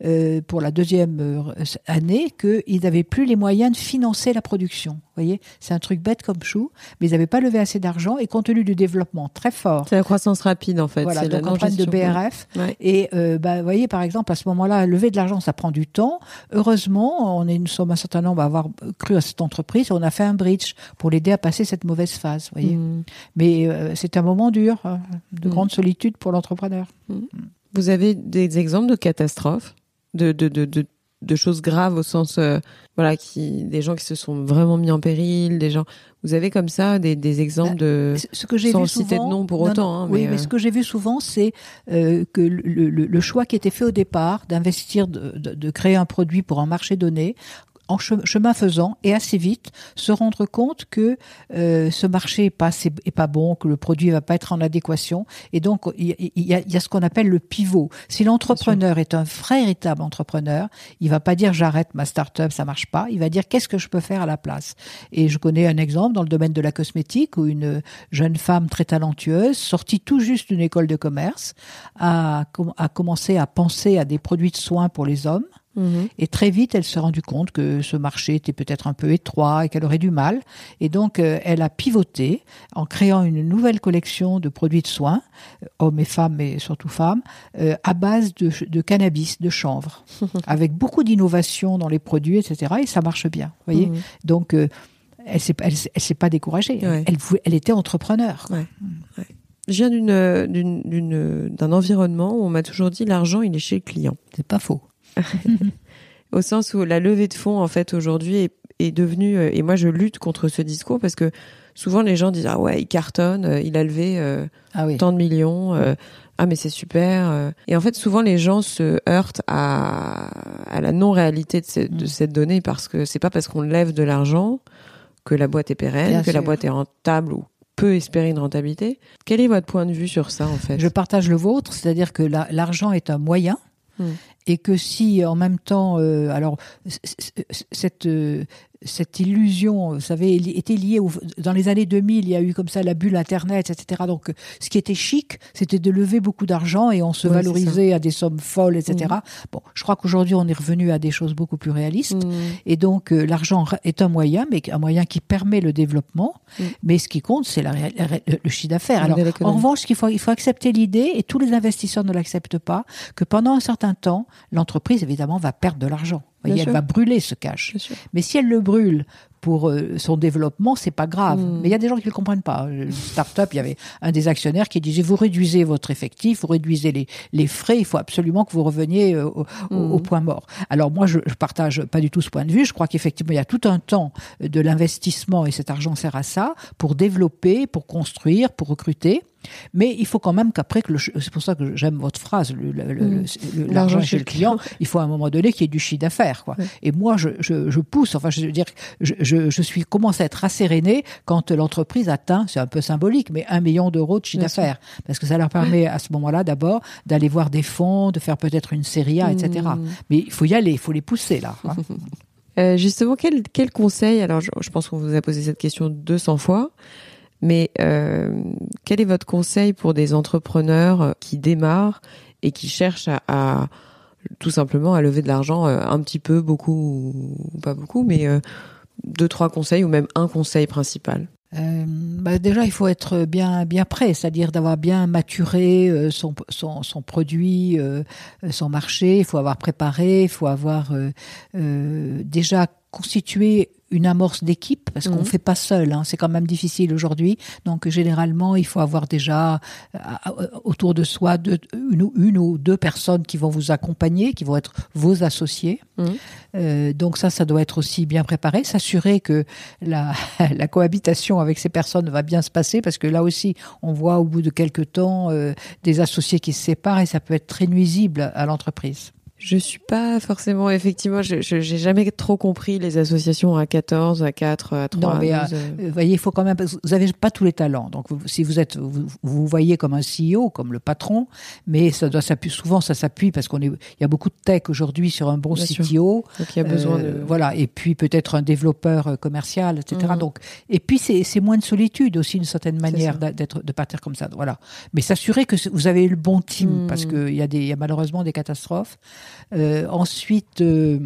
euh, pour la deuxième euh, année qu'ils n'avaient plus les moyens de financer la production. Vous voyez, c'est un truc bête comme chou, mais ils n'avaient pas levé assez d'argent et compte tenu du développement très fort. C'est la croissance rapide, en fait. Voilà, c'est la donc on prend de. BRF. Ouais. Et euh, bah, vous voyez, par exemple, à ce moment-là, lever de l'argent, ça prend du temps. Heureusement, on est, nous sommes un certain nombre à avoir cru à cette entreprise et on a fait un bridge pour l'aider à passer cette mauvaise phase. Vous voyez. Mm. Mais euh, c'est un moment dur, hein, de Mm. grande solitude pour l'entrepreneur. Vous avez des exemples de catastrophes, de, de, de, de, de choses graves au sens, euh, voilà, qui, des gens qui se sont vraiment mis en péril, des gens. Vous avez comme ça des, des exemples de. C- Ce que j'ai Sans vu citer souvent, de nom pour non, autant, non, hein, oui, mais, mais, euh, ce que j'ai vu souvent, c'est euh, que le, le- le choix qui était fait au départ d'investir, de, de- de créer un produit pour un marché donné, en che- chemin faisant et assez vite se rendre compte que euh, ce marché est pas est pas bon, que le produit va pas être en adéquation, et donc il y y a- ce qu'on appelle le pivot. Si l'entrepreneur est un véritable entrepreneur, il va pas dire j'arrête ma start-up, ça marche pas. Il va dire qu'est-ce que je peux faire à la place. Et je connais un exemple dans le domaine de la cosmétique où une jeune femme très talentueuse, sortie tout juste d'une école de commerce, a, a commencé à penser à des produits de soins pour les hommes Mhm. Et très vite, elle s'est rendue compte que ce marché était peut-être un peu étroit et qu'elle aurait du mal. Et donc, euh, elle a pivoté en créant une nouvelle collection de produits de soins, euh, hommes et femmes, mais surtout femmes, euh, à base de, de cannabis, de chanvre, avec beaucoup d'innovation dans les produits, etc. Et ça marche bien. Vous voyez Mhm. Donc, euh, elle s'est elle, s'est- elle s'est pas découragée. Ouais. Elle, était entrepreneur. Ouais. ouais. Je viens d'un environnement où on m'a toujours dit l'argent, il est chez le client. C'est pas faux. Au sens où la levée de fonds, en fait, aujourd'hui est, est devenue, euh, et moi je lutte contre ce discours parce que souvent les gens disent, ah ouais, il cartonne, euh, il a levé euh, Ah oui. tant de millions, euh, ah mais c'est super. Et en fait, souvent les gens se heurtent à, à la non-réalité de, Mm. cette donnée parce que c'est pas parce qu'on lève de l'argent que la boîte est pérenne, Bien que la boîte est rentable ou peut espérer une rentabilité. Quel est votre point de vue sur ça, en fait? Je partage le vôtre, c'est-à-dire que la- l'argent est un moyen. Hmm. Et que si en même temps, euh, alors cette euh, cette illusion, vous savez, était liée au, dans les années 2000, il y a eu comme ça la bulle Internet, etc. Donc, ce qui était chic, c'était de lever beaucoup d'argent et on se Ouais, valorisait à des sommes folles, etc. Mhm. Bon, je crois qu'aujourd'hui, on est revenu à des choses beaucoup plus réalistes. Mm. Et donc, euh, l'argent est un moyen, mais un moyen qui permet le développement. Mm. Mais ce qui compte, c'est la la le chiffre d'affaires. Alors, en revanche, faut, il faut accepter l'idée, et tous les investisseurs ne l'acceptent pas, que pendant un certain temps, l'entreprise, évidemment, va perdre de l'argent. Voyez, elle va brûler ce sûr. Mais si elle le brûle pour euh, son développement, c'est pas grave. Mm. Mais il y a des gens qui ne le comprennent pas. Une start-up, il y avait un des actionnaires qui disait vous réduisez votre effectif, vous réduisez les, les frais, il faut absolument que vous reveniez euh, au, au- au point mort. Alors moi, je, je partage pas du tout ce point de vue. Je crois qu'effectivement, il y a tout un temps de l'investissement et cet argent sert à ça pour développer, pour construire, pour recruter. Mais il faut quand même qu'après que c'est pour ça que j'aime votre phrase, Mm. le- l'argent chez le client, il faut à un moment donné qu'il y ait du chiffre d'affaires, quoi. Et moi, je, je, je pousse, enfin, je veux dire, je, je, je suis commence à être rasséréné quand l'entreprise atteint, c'est un peu symbolique, mais un million d'euros de chiffre d'affaires, parce que ça leur permet à ce moment-là d'abord d'aller voir des fonds, de faire peut-être une série A, etc. Mm. Mais il faut y aller, il faut les pousser là. hein. Euh, justement, quel, quel conseil Alors, je, je pense qu'on vous a posé cette question 200 fois, mais euh, quel est votre conseil pour des entrepreneurs euh, qui démarrent et qui cherchent à, à- tout simplement à lever de l'argent euh, un petit peu, beaucoup ou pas beaucoup, mais deux, trois conseils ou même un conseil principal Euh, bah déjà, il faut être bien bien prêt, c'est-à-dire d'avoir bien maturé euh, son, produit, euh, son marché. Il faut avoir préparé, il faut avoir déjà constitué une amorce d'équipe parce qu'on Mhm. fait pas seul. Hein, c'est quand même difficile aujourd'hui. Donc généralement, il faut avoir déjà euh, euh, autour de soi deux, une, ou- une ou deux personnes qui vont vous accompagner, qui vont être vos associés. Mhm. Euh, donc ça, ça doit être aussi bien préparé, s'assurer que la, la cohabitation avec ces personnes va bien se passer, parce que là aussi, on voit au bout de quelques temps euh, des associés qui se séparent et ça peut être très nuisible à l'entreprise. Je suis pas forcément, effectivement, je j'ai jamais trop compris les associations à 14, à 4, à 3, Non, mais, à 12, euh. Euh, Vous voyez, il faut quand même. Vous n'avez pas tous les talents. Donc, vous- si vous êtes, vous vous voyez comme un CEO, comme le patron, mais ça doit s'appuyer. Souvent, ça s'appuie parce qu'on est. Il y a beaucoup de tech aujourd'hui sur un bon Bien sûr. CTO. Donc il y a besoin Euh, de... voilà et puis peut-être un développeur commercial etc Mhm. donc et puis c'est moins de solitude aussi d'une certaine manière d'être de partir comme ça voilà mais s'assurer que vous avez le bon team Mhm. parce que il y a des il y a malheureusement des catastrophes ensuite euh,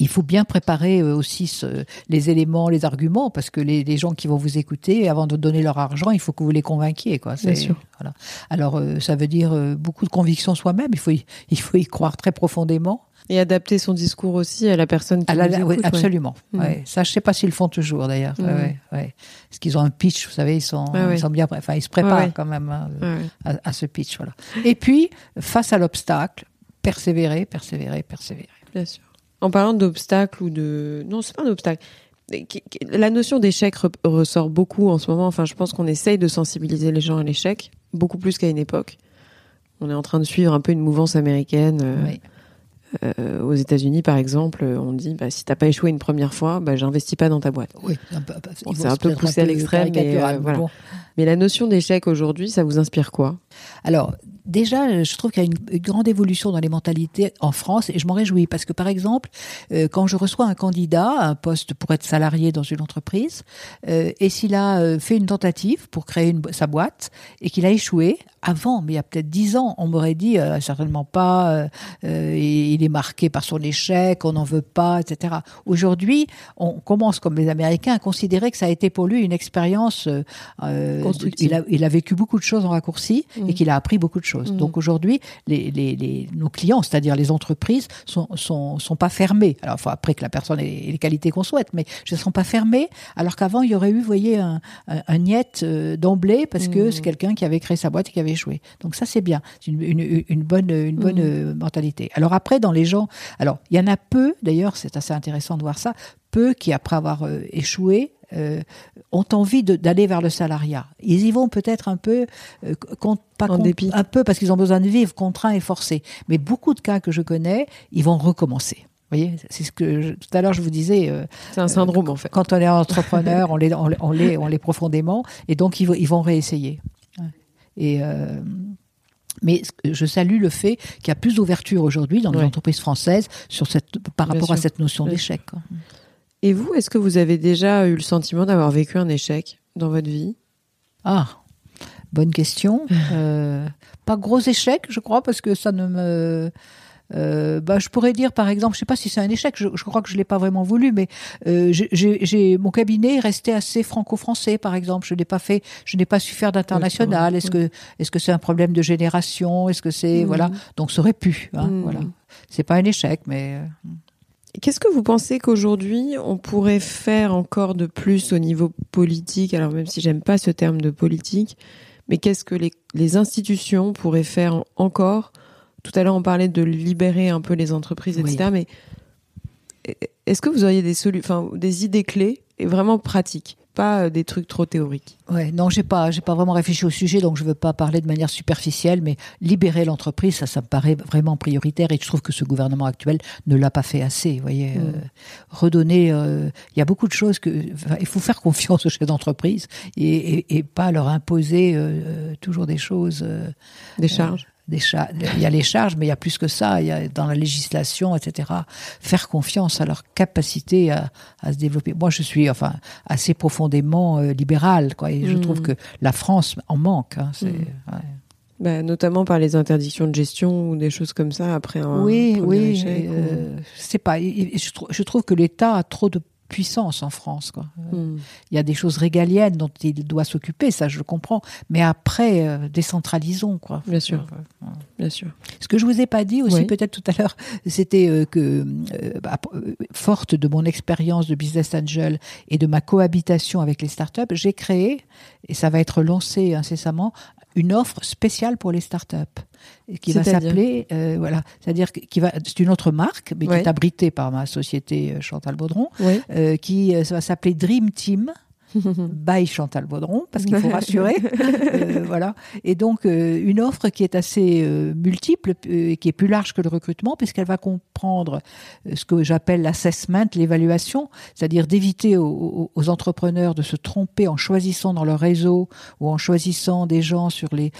il faut bien préparer euh, aussi ce- les éléments, les arguments, parce que les, les gens qui vont vous écouter, avant de donner leur argent, il faut que vous les convainquiez. Quoi. Bien sûr. Voilà. Alors, euh, ça veut dire euh, beaucoup de conviction soi-même. Il faut, y, il faut y croire très profondément. Et adapter son discours aussi à la personne qui nous là, oui, écoute, ouais. absolument. Mm. Ouais. Ça, je sais pas s'ils le font toujours d'ailleurs. Mm. Ouais. Parce qu'ils ont un pitch, vous savez, ils sont, ils sont bien, enfin, ils se préparent quand même hein, à, à ce pitch, voilà. Et puis, face à l'obstacle, persévérer, persévérer, persévérer. Bien sûr. En parlant d'obstacles ou de... Non, c'est pas un obstacle. La notion d'échec re- ressort beaucoup en ce moment. Enfin, je pense qu'on essaye de sensibiliser les gens à l'échec, beaucoup plus qu'à une époque. On est en train de suivre un peu une mouvance américaine. euh, Oui. Euh, aux États-Unis, par exemple, on dit bah, si t'as pas échoué une première fois, bah, j'investis pas dans ta boîte. Oui, un peu- Bon, c'est un peu poussé à l'extrême, mais, euh, voilà. bon. Mais la notion d'échec aujourd'hui, ça vous inspire quoi? Alors, déjà, je trouve qu'il y a une, grande évolution dans les mentalités en France et je m'en réjouis parce que, par exemple, euh, quand je reçois un candidat à un poste pour être salarié dans une entreprise et s'il a fait une tentative pour créer une, sa boîte et qu'il a échoué, avant, mais il y a peut-être dix ans, on m'aurait dit certainement pas, et il est marqué par son échec, on n'en veut pas, etc. Aujourd'hui, on commence comme les Américains à considérer que ça a été pour lui une expérience. Euh, euh il, a, il a vécu beaucoup de choses en raccourci et mmh. qu'il a appris beaucoup de choses. Mmh. Donc aujourd'hui, les, les, les, nos clients, c'est-à-dire les entreprises, sont, sont, sont pas fermés. Alors, il faut après que la personne ait les qualités qu'on souhaite, mais je ne sont pas fermés. Alors qu'avant, il y aurait eu, vous voyez, un, un, un niet euh, d'emblée parce que mmh. c'est quelqu'un qui avait créé sa boîte et qui avait échoué. Donc ça, c'est bien. C'est une, une, une, bonne, une bonne mentalité. Alors après, dans les gens, alors il y en a peu, d'ailleurs, c'est assez intéressant de voir ça, peu qui, après avoir euh, échoué, euh, ont envie d'aller vers le salariat. Ils y vont peut-être un peu, euh, pas un peu parce qu'ils ont besoin de vivre, contraints et forcés. Mais beaucoup de cas que je connais, ils vont recommencer. Vous voyez, c'est ce que tout à l'heure je vous disais. c'est un syndrome en fait. Quand on est entrepreneur, on l'est, on, on profondément, et donc ils, ils vont réessayer. Et mais je salue le fait qu'il y a plus d'ouverture aujourd'hui dans les entreprises françaises sur cette, par rapport à cette notion d'échec. Et vous, est-ce que vous avez déjà eu le sentiment d'avoir vécu un échec dans votre vie? Ah, bonne question. euh, pas gros échec, je crois, parce que ça ne me euh, bah, je pourrais dire par exemple, je sais pas si c'est un échec, je, je, crois que je l'ai pas vraiment voulu, mais euh, j'ai mon cabinet est resté assez franco-français par exemple. Je n'ai pas fait, je n'ai pas su faire d'international. Est-ce que est-ce que c'est un problème de génération? Est-ce que c'est mmh. voilà Donc ça aurait pu. Hein, mmh. Voilà, c'est pas un échec, mais. Euh, qu'est-ce que vous pensez qu'aujourd'hui on pourrait faire encore de plus au niveau politique? Alors même si j'aime pas ce terme de politique, mais qu'est-ce que les, les institutions pourraient faire encore tout à l'heure, on parlait de libérer un peu les entreprises, etc. Mais est-ce que vous auriez des solutions, des idées clés et vraiment pratiques, pas euh, des trucs trop théoriques? Ouais, non, j'ai pas, j'ai pas vraiment réfléchi au sujet, donc je veux pas parler de manière superficielle, mais libérer l'entreprise, ça, ça me paraît vraiment prioritaire, et je trouve que ce gouvernement actuel ne l'a pas fait assez. Vous voyez, mm. euh, redonner, euh, il y a beaucoup de choses que, il faut faire confiance aux chefs d'entreprise et, et, pas leur imposer toujours des choses. des charges il y a les charges, mais il y a plus que ça. Il y a dans la législation, etc. Faire confiance à leur capacité à, à se développer. Moi, je suis enfin assez profondément euh, libéral, quoi, et je mm. trouve que la France en manque. Hein, c'est, mm. ouais. bah, notamment par les interdictions de gestion ou des choses comme ça après un oui, oui, euh, c'est pas. Je, je trouve que l'État a trop de puissance en France. Quoi. Hmm. Il y a des choses régaliennes dont il doit s'occuper, ça je le comprends. Mais après, euh, décentralisons. Quoi. Bien sûr. Bien sûr. Ce que je vous ai pas dit aussi peut-être tout à l'heure, c'était euh, que, euh, bah, forte de mon expérience de business angel et de ma cohabitation avec les startups, j'ai créé, et ça va être lancé incessamment, une offre spéciale pour les startups qui va s'appeler euh, voilà. C'est-à-dire qui va c'est une autre marque mais qui est abritée par ma société euh, Chantal Baudron euh, qui va s'appeler Dream Team by Chantal Baudron, parce qu'il faut rassurer. euh, voilà. Et donc, euh, une offre qui est assez euh, multiple, euh, qui est plus large que le recrutement, puisqu'elle va comprendre ce que j'appelle l'assessment, l'évaluation, c'est-à-dire d'éviter aux, aux, entrepreneurs de se tromper en choisissant dans leur réseau ou en choisissant des gens sur les,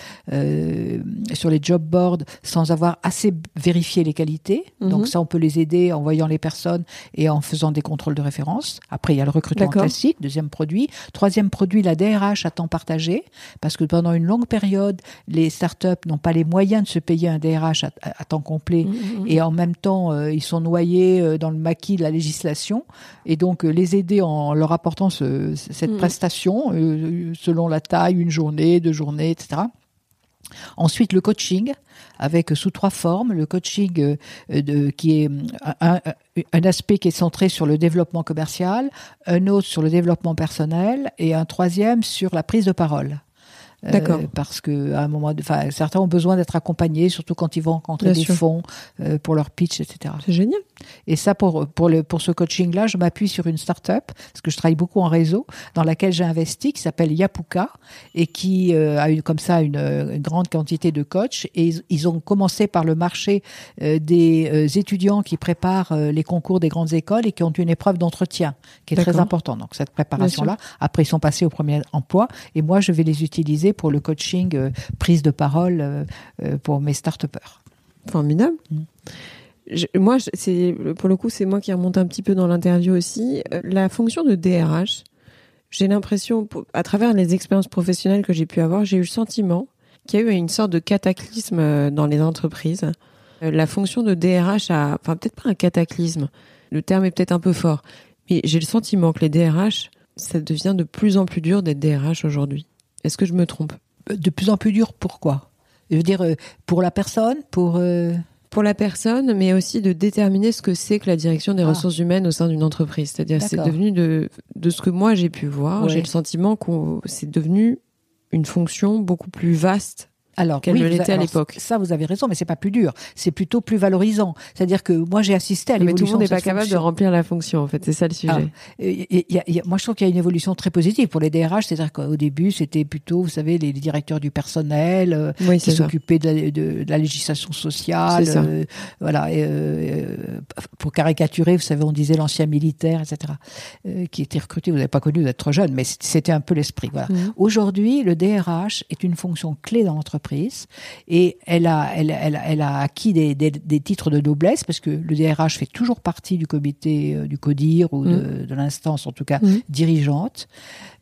sur les job boards sans avoir assez vérifié les qualités. Mm -hmm. Donc, ça, on peut les aider en voyant les personnes et en faisant des contrôles de référence. Après, il y a le recrutement classique, deuxième produit Troisième produit, la DRH à temps partagé, parce que pendant une longue période, les startups n'ont pas les moyens de se payer un DRH à, à temps complet mmh, mmh, mmh. et en même temps, euh, ils sont noyés euh, dans le maquis de la législation. Et donc, euh, les aider en leur apportant ce, cette mmh. prestation, selon la taille, une journée, deux journées, etc. Ensuite, le coaching, avec sous trois formes. Le coaching euh, de, qui est un, un, aspect qui est centré sur le développement commercial, un autre sur le développement personnel et un troisième sur la prise de parole. D'accord. Euh, parce que à un moment, enfin, certains ont besoin d'être accompagnés, surtout quand ils vont rencontrer Bien des sûr. fonds euh, pour leur pitch, etc. C'est génial. Et ça, pour pour le pour ce coaching-là, je m'appuie sur une start-up parce que je travaille beaucoup en réseau, dans laquelle j'ai investi, qui s'appelle Yapuka et qui euh, a eu comme ça une, une, grande quantité de coachs. Et ils, ils ont commencé par le marché des étudiants qui préparent les concours des grandes écoles et qui ont une épreuve d'entretien qui est très importante. Donc cette préparation-là. Après, ils sont passés au premier emploi et moi, je vais les utiliser pour le coaching euh, prise de parole euh, euh, pour mes start-upers. Formidable. Mmh. Je, moi, c'est pour le coup, c'est moi qui remonte un petit peu dans l'interview aussi. La fonction de DRH, j'ai l'impression, à travers les expériences professionnelles que j'ai pu avoir, j'ai eu le sentiment qu'il y a eu une sorte de cataclysme dans les entreprises La fonction de DRH a, enfin peut-être pas un cataclysme, le terme est peut-être un peu fort, mais j'ai le sentiment que les DRH, ça devient de plus en plus dur d'être DRH aujourd'hui. Est-ce que je me trompe De plus en plus dur, pourquoi? Je veux dire, euh, pour la personne, pour... euh, Pour la personne, mais aussi de déterminer ce que c'est que la direction des Ah. ressources humaines au sein d'une entreprise. C'est-à-dire, c'est devenu de, de ce que moi j'ai pu voir, Ouais. j'ai le sentiment que c'est devenu une fonction beaucoup plus vaste Alors, Qu'elle oui, ne vous l'était à l'époque. Ça, vous avez raison, mais c'est pas plus dur. C'est plutôt plus valorisant. C'est-à-dire que moi, j'ai assisté à Mais tout le l'évolution monde n'est pas capable de remplir la fonction, en fait. C'est ça le sujet. Ah. Euh, moi, je trouve qu'il y a une évolution très positive pour les DRH. C'est-à-dire qu'au début, c'était plutôt, vous savez, les directeurs du personnel euh, oui, qui s'occupaient de, la- de- de la législation sociale. Euh, voilà. et, euh, pour caricaturer, vous savez, on disait l'ancien militaire, etc., euh, qui était recruté. Vous n'avez pas connu, trop jeune, mais c'était un peu l'esprit. Voilà. Mhm. Aujourd'hui, le DRH est une fonction clé dans l'entreprise et elle a, elle, elle, elle a acquis des, des, des titres de noblesse parce que le DRH fait toujours partie du comité euh, du CODIR ou de, de l'instance, en tout cas, Mhm. dirigeante.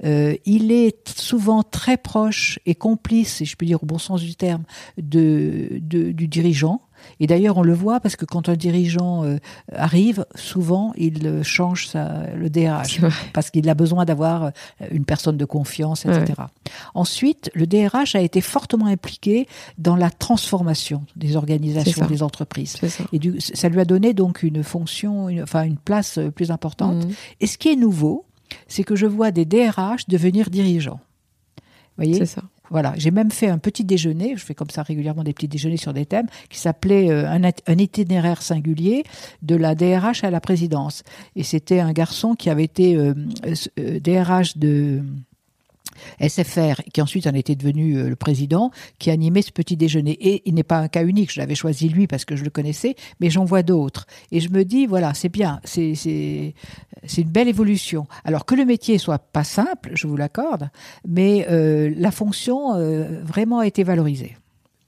Euh, il est souvent très proche et complice, si je peux dire au bon sens du terme, de, de- du dirigeant. Et d'ailleurs, on le voit parce que quand un dirigeant euh, arrive, souvent, il euh, change sa, le DRH parce qu'il a besoin d'avoir euh, une personne de confiance, etc. Ensuite, le DRH a été fortement impliqué dans la transformation des organisations, des entreprises. Ça. Et du, ça lui a donné donc une fonction, une, enfin une place plus importante. Mhm. Et ce qui est nouveau, c'est que je vois des DRH devenir dirigeants. Vous voyez? C'est ça. Voilà, j'ai même fait un petit déjeuner, je fais comme ça régulièrement des petits déjeuners sur des thèmes, qui s'appelait euh, un, it- un itinéraire singulier de la DRH à la présidence. Et c'était un garçon qui avait été euh, euh, DRH de SFR, qui ensuite en était devenu euh, le président, qui animait ce petit déjeuner. Et il n'est pas un cas unique, je l'avais choisi lui parce que je le connaissais, mais j'en vois d'autres. Et je me dis, voilà, c'est bien, c'est une belle évolution. Alors que le métier soit pas simple, je vous l'accorde, mais euh, la fonction euh, vraiment a été valorisée.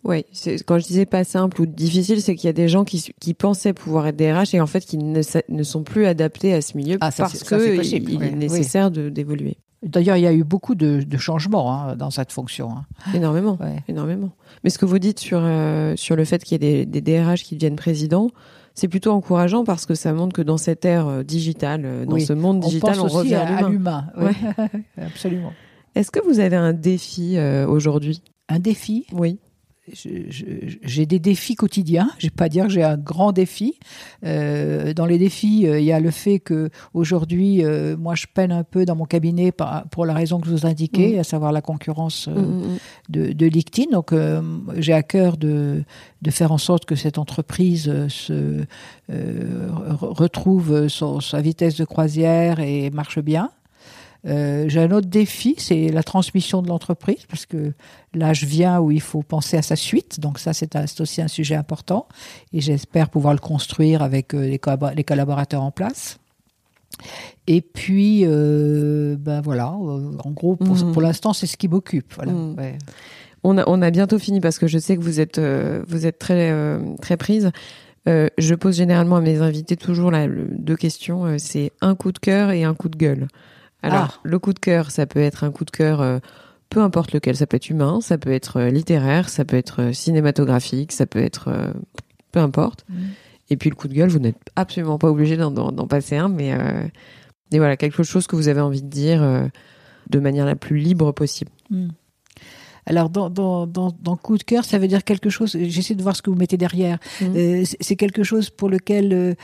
Oui, quand je disais pas simple ou difficile, c'est qu'il y a des gens qui, qui pensaient pouvoir être DRH et en fait qui ne, sont plus adaptés à ce milieu Ah, parce que possible, il, il oui, est nécessaire d'évoluer D'ailleurs, il y a eu beaucoup de, de changements hein, dans cette fonction. hein. énormément, Ouais. énormément. Mais ce que vous dites sur euh, sur le fait qu'il y ait des, des DRH qui deviennent présidents, c'est plutôt encourageant parce que ça montre que dans cette ère euh, digitale, euh, dans Oui. ce monde digital, pense on, aussi revient à l'humain. oui. Absolument. Est-ce que vous avez un défi euh, aujourd'hui? Un défi? Oui. J'ai des défis quotidiens. Je vais pas dire que j'ai un grand défi. Euh, dans les défis, euh, il y a le fait que aujourd'hui, euh, moi, je peine un peu dans mon cabinet par- pour la raison que je vous indiquais, Mhm. à savoir la concurrence Mm, mm, de, de LinkedIn. Donc, j'ai à cœur de, de faire en sorte que cette entreprise se re- retrouve son- sa vitesse de croisière et marche bien. Euh, j'ai un autre défi, c'est la transmission de l'entreprise, parce que l'âge vient où il faut penser à sa suite. Donc ça, c'est aussi un sujet important. Et j'espère pouvoir le construire avec euh, les, collab- les collaborateurs en place. Et puis, euh, ben voilà, en gros, pour, Mhm. pour l'instant, c'est ce qui m'occupe. Voilà. Mhm. Ouais. On a, on a bientôt fini parce que je sais que vous êtes, euh, vous êtes très, euh, très prise. Euh, je pose généralement à mes invités toujours la, le- deux questions. c'est un coup de cœur et un coup de gueule. Alors, Ah. le coup de cœur, ça peut être un coup de cœur, euh, peu importe lequel. Ça peut être humain, ça peut être euh, littéraire, ça peut être euh, cinématographique, ça peut être euh, peu importe. Mhm. Et puis le coup de gueule, vous n'êtes absolument pas obligé d'en, passer un, mais euh, et voilà quelque chose que vous avez envie de dire de manière la plus libre possible. Hmm. Alors, dans, dans, dans, dans coup de cœur, ça veut dire quelque chose. J'essaie de voir ce que vous mettez derrière. Mhm. Euh, c'est- quelque chose pour lequel euh,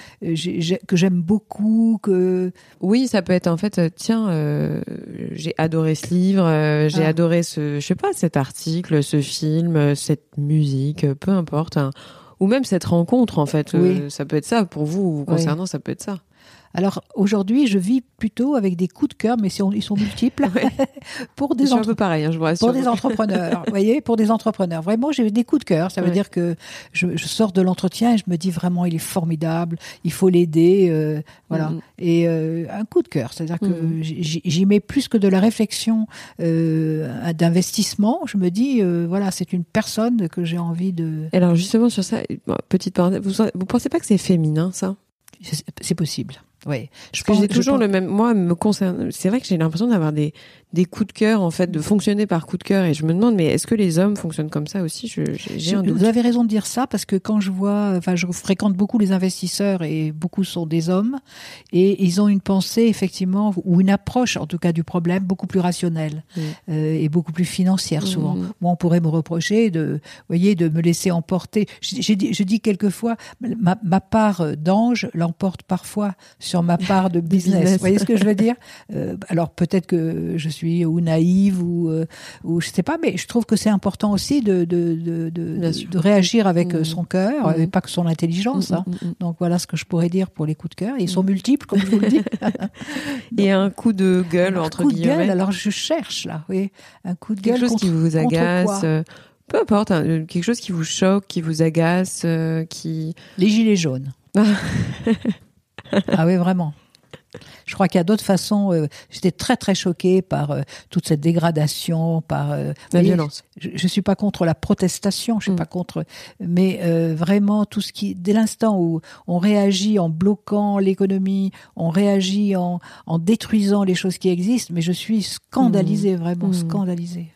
que j'aime beaucoup. Que Oui, ça peut être en fait, euh, tiens, euh, j'ai adoré ce livre, j'ai Ah. adoré ce, je sais pas, cet article, ce film, cette musique, peu importe, hein. ou même cette rencontre en fait. Oui. ça peut être ça pour vous, vous concernant, ça peut être ça. Alors aujourd'hui, je vis plutôt avec des coups de cœur, mais ils sont multiples pour Je des suis un peu pareil, hein, je vous rassure. pour des entrepreneurs. vous voyez, pour des entrepreneurs. Vraiment, j'ai des coups de cœur. Ça veut Ouais. dire que je, je sors de l'entretien et je me dis vraiment, il est formidable. Il faut l'aider. euh, voilà. Et euh, un coup de cœur, c'est-à-dire que j'y mets plus que de la réflexion euh, d'investissement. Je me dis, voilà, c'est une personne que j'ai envie de. Et alors justement sur ça, petite parenthèse, vous, vous pensez pas que c'est féminin ça? C'est possible. Oui. Je Parce que j'ai toujours le même. Moi, me concerne. C'est vrai que j'ai l'impression d'avoir des des coups de cœur en fait, de fonctionner par coup de cœur. Et je me demande, mais est-ce que les hommes fonctionnent comme ça aussi? Je, un doute. Vous avez raison de dire ça parce que quand je vois, enfin, je fréquente beaucoup les investisseurs et beaucoup sont des hommes et ils ont une pensée effectivement ou une approche en tout cas du problème beaucoup plus rationnelle euh, et beaucoup plus financière souvent. Mm. Moi, on pourrait me reprocher de, voyez, de me laisser emporter. Je, je, je dis quelquefois, ma, ma part d'ange l'emporte parfois sur ma part de business. Vous voyez ce que je veux dire? Euh, Alors peut-être que je suis ou naïve ou euh, ou je sais pas, mais je trouve que c'est important aussi de de, de, de, réagir avec euh, mmh. son cœur mmh. et pas que son intelligence. Mmh, hein. Donc voilà ce que je pourrais dire pour les coups de cœur. Ils sont multiples, comme je vous le dis. et un coup de gueule entre coup De gueule, alors je cherche là, oui, un coup de gueule. Quelque chose qui vous agace. Euh, peu importe, hein, quelque chose qui vous choque, qui vous agace, qui. Les gilets jaunes. ah oui, vraiment. Je crois qu'il y a d'autres façons. Euh, j'étais très très choquée par euh, toute cette dégradation, par euh, la violence. Je, ne suis pas contre la protestation, je suis mm. pas contre, mais vraiment tout ce qui, dès l'instant où on réagit en bloquant l'économie, on réagit en, en détruisant les choses qui existent, mais je suis scandalisée, mm. vraiment mm. scandalisée.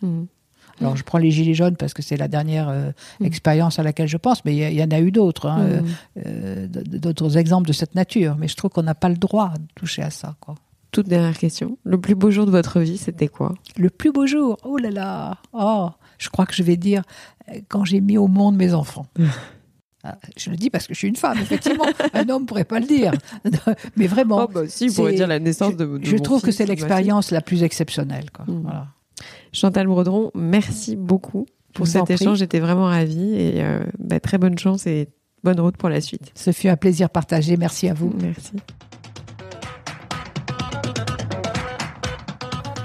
Alors je prends les gilets jaunes parce que c'est la dernière euh, mm. expérience à laquelle je pense, mais il y, en a eu d'autres, hein, mm. euh, euh, d'autres exemples de cette nature. Mais je trouve qu'on n'a pas le droit de toucher à ça. Quoi. Toute dernière question. Le plus beau jour de votre vie, c'était quoi? Le plus beau jour? Oh là là Oh Je crois que je vais dire quand j'ai mis au monde mes enfants. Ah, je le dis parce que je suis une femme, effectivement. Un homme pourrait pas le dire. Mais vraiment. Oh bah si, vous pourrait dire la naissance de, Je, trouve que c'est l'expérience la plus exceptionnelle. Quoi. Mm. Voilà. Chantal Brodron, merci beaucoup pour cet échange. J'étais vraiment ravie et euh, bah, très bonne chance et bonne route pour la suite. Ce fut un plaisir partagé. Merci à vous. Merci.